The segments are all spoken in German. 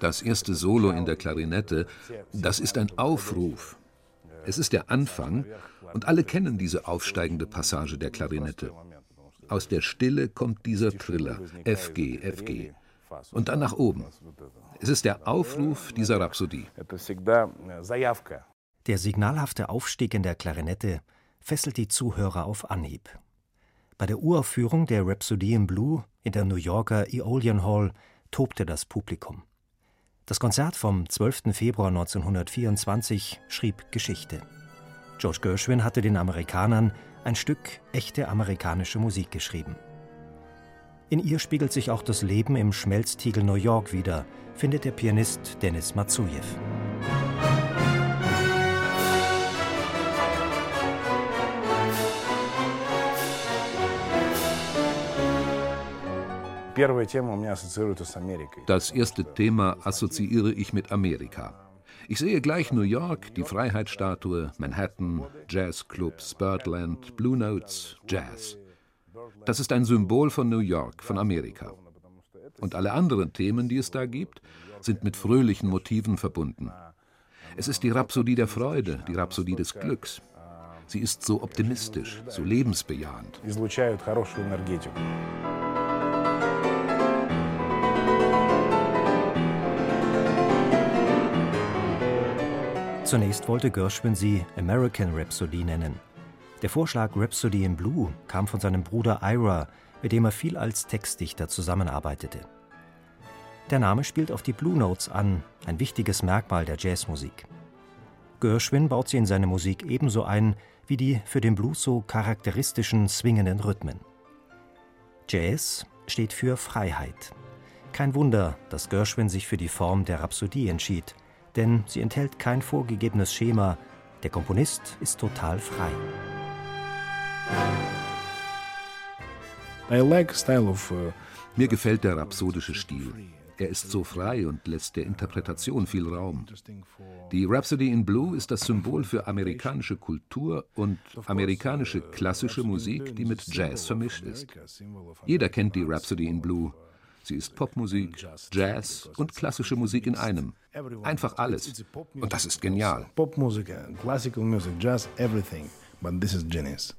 Das erste Solo in der Klarinette, das ist ein Aufruf. Es ist der Anfang und alle kennen diese aufsteigende Passage der Klarinette. Aus der Stille kommt dieser Triller, FG, FG. Und dann nach oben. Es ist der Aufruf dieser Rhapsodie. Der signalhafte Aufstieg in der Klarinette fesselt die Zuhörer auf Anhieb. Bei der Uraufführung der Rhapsodie in Blue in der New Yorker Aeolian Hall tobte das Publikum. Das Konzert vom 12. Februar 1924 schrieb Geschichte. George Gershwin hatte den Amerikanern ein Stück echte amerikanische Musik geschrieben. In ihr spiegelt sich auch das Leben im Schmelztiegel New York wieder, findet der Pianist Denis Matsujew. Das erste Thema assoziiere ich mit Amerika. Ich sehe gleich New York, die Freiheitsstatue, Manhattan, Jazzclubs, Birdland, Blue Notes, Jazz. Das ist ein Symbol von New York, von Amerika. Und alle anderen Themen, die es da gibt, sind mit fröhlichen Motiven verbunden. Es ist die Rhapsodie der Freude, die Rhapsodie des Glücks. Sie ist so optimistisch, so lebensbejahend. Zunächst wollte Gershwin sie American Rhapsody nennen. Der Vorschlag Rhapsody in Blue kam von seinem Bruder Ira, mit dem er viel als Textdichter zusammenarbeitete. Der Name spielt auf die Blue Notes an, ein wichtiges Merkmal der Jazzmusik. Gershwin baut sie in seine Musik ebenso ein wie die für den Blues so charakteristischen swingenden Rhythmen. Jazz steht für Freiheit. Kein Wunder, dass Gershwin sich für die Form der Rhapsodie entschied, denn sie enthält kein vorgegebenes Schema. Der Komponist ist total frei. Uh, Mir gefällt der rhapsodische Stil. Er ist so frei und lässt der Interpretation viel Raum. Die Rhapsody in Blue ist das Symbol für amerikanische Kultur und amerikanische klassische Musik, die mit Jazz vermischt ist. Jeder kennt die Rhapsody in Blue. Sie ist Popmusik, Jazz und klassische Musik in einem. Einfach alles. Und das ist genial. Popmusik, classical music, jazz, everything. But this is genius.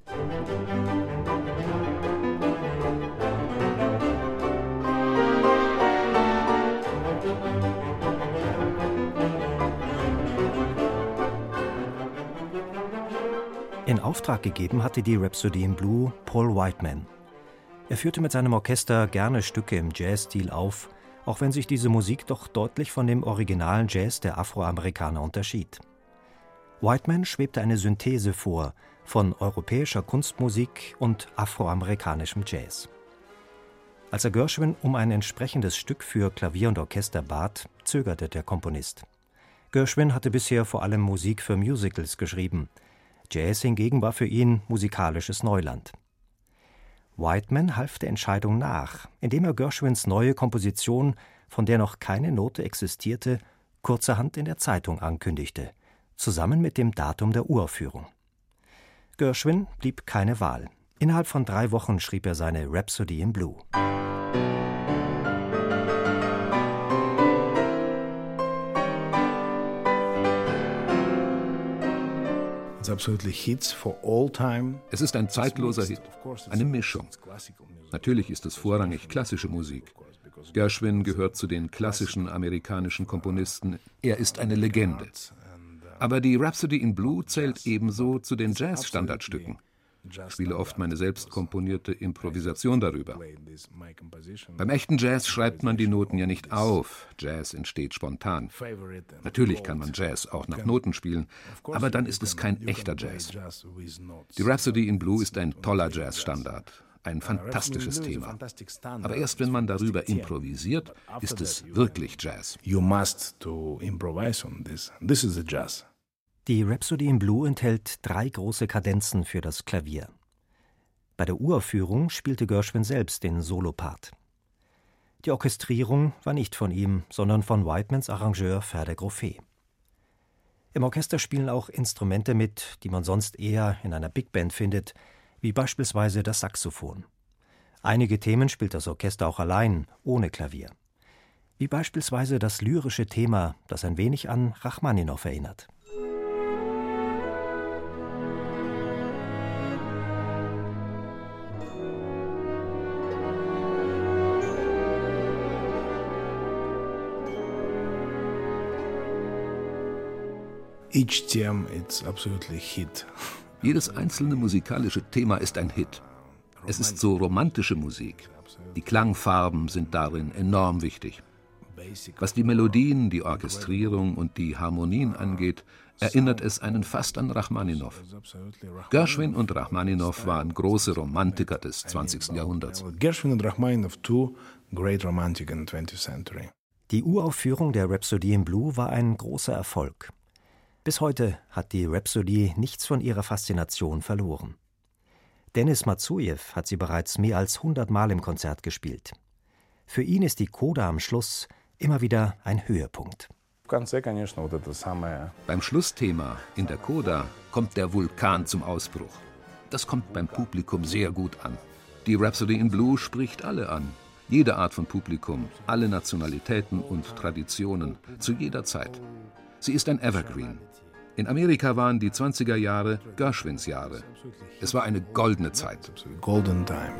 In Auftrag gegeben hatte die Rhapsody in Blue Paul Whiteman. Er führte mit seinem Orchester gerne Stücke im Jazzstil auf, auch wenn sich diese Musik doch deutlich von dem originalen Jazz der Afroamerikaner unterschied. Whiteman schwebte eine Synthese vor von europäischer Kunstmusik und afroamerikanischem Jazz. Als er Gershwin um ein entsprechendes Stück für Klavier und Orchester bat, zögerte der Komponist. Gershwin hatte bisher vor allem Musik für Musicals geschrieben. Jazz hingegen war für ihn musikalisches Neuland. Whiteman half der Entscheidung nach, indem er Gershwins neue Komposition, von der noch keine Note existierte, kurzerhand in der Zeitung ankündigte, zusammen mit dem Datum der Uraufführung. Gershwin blieb keine Wahl. Innerhalb von drei Wochen schrieb er seine Rhapsody in Blue. Es ist ein zeitloser Hit, eine Mischung. Natürlich ist es vorrangig klassische Musik. Gershwin gehört zu den klassischen amerikanischen Komponisten. Er ist eine Legende. Aber die Rhapsody in Blue zählt ebenso zu den Jazz-Standardstücken. Spiele oft meine selbst komponierte Improvisation darüber. Beim echten Jazz schreibt man die Noten ja nicht auf. Jazz entsteht spontan. Natürlich kann man Jazz auch nach Noten spielen, aber dann ist es kein echter Jazz. Die Rhapsody in Blue ist ein toller Jazzstandard ein fantastisches Thema. Aber erst wenn man darüber improvisiert, ist es wirklich Jazz. You must to improvise on this. This is the jazz. Die Rhapsody in Blue enthält drei große Kadenzen für das Klavier. Bei der Uraufführung spielte Gershwin selbst den Solopart. Die Orchestrierung war nicht von ihm, sondern von Whitemans Arrangeur Ferder Groffet. Im Orchester spielen auch Instrumente mit, die man sonst eher in einer Big Band findet, wie beispielsweise das Saxophon. Einige Themen spielt das Orchester auch allein, ohne Klavier. Wie beispielsweise das lyrische Thema, das ein wenig an Rachmaninow erinnert. Each theme it's absolutely hit. Jedes einzelne musikalische Thema ist ein Hit. Es ist so romantische Musik. Die Klangfarben sind darin enorm wichtig. Was die Melodien, die Orchestrierung und die Harmonien angeht, erinnert es einen fast an Rachmaninow. Gershwin und Rachmaninow waren große Romantiker des 20. Jahrhunderts. Gershwin und Rachmaninow, two great romantic in the 20th century. Die Uraufführung der Rhapsody in Blue war ein großer Erfolg. Bis heute hat die Rhapsody nichts von ihrer Faszination verloren. Dennis Matsujew hat sie bereits mehr als 100 Mal im Konzert gespielt. Für ihn ist die Coda am Schluss immer wieder ein Höhepunkt. Beim Schlussthema in der Coda kommt der Vulkan zum Ausbruch. Das kommt beim Publikum sehr gut an. Die Rhapsody in Blue spricht alle an. Jede Art von Publikum, alle Nationalitäten und Traditionen, zu jeder Zeit. Sie ist ein Evergreen. In Amerika waren die 20er Jahre Gershwins Jahre. Es war eine goldene Zeit. Golden Time.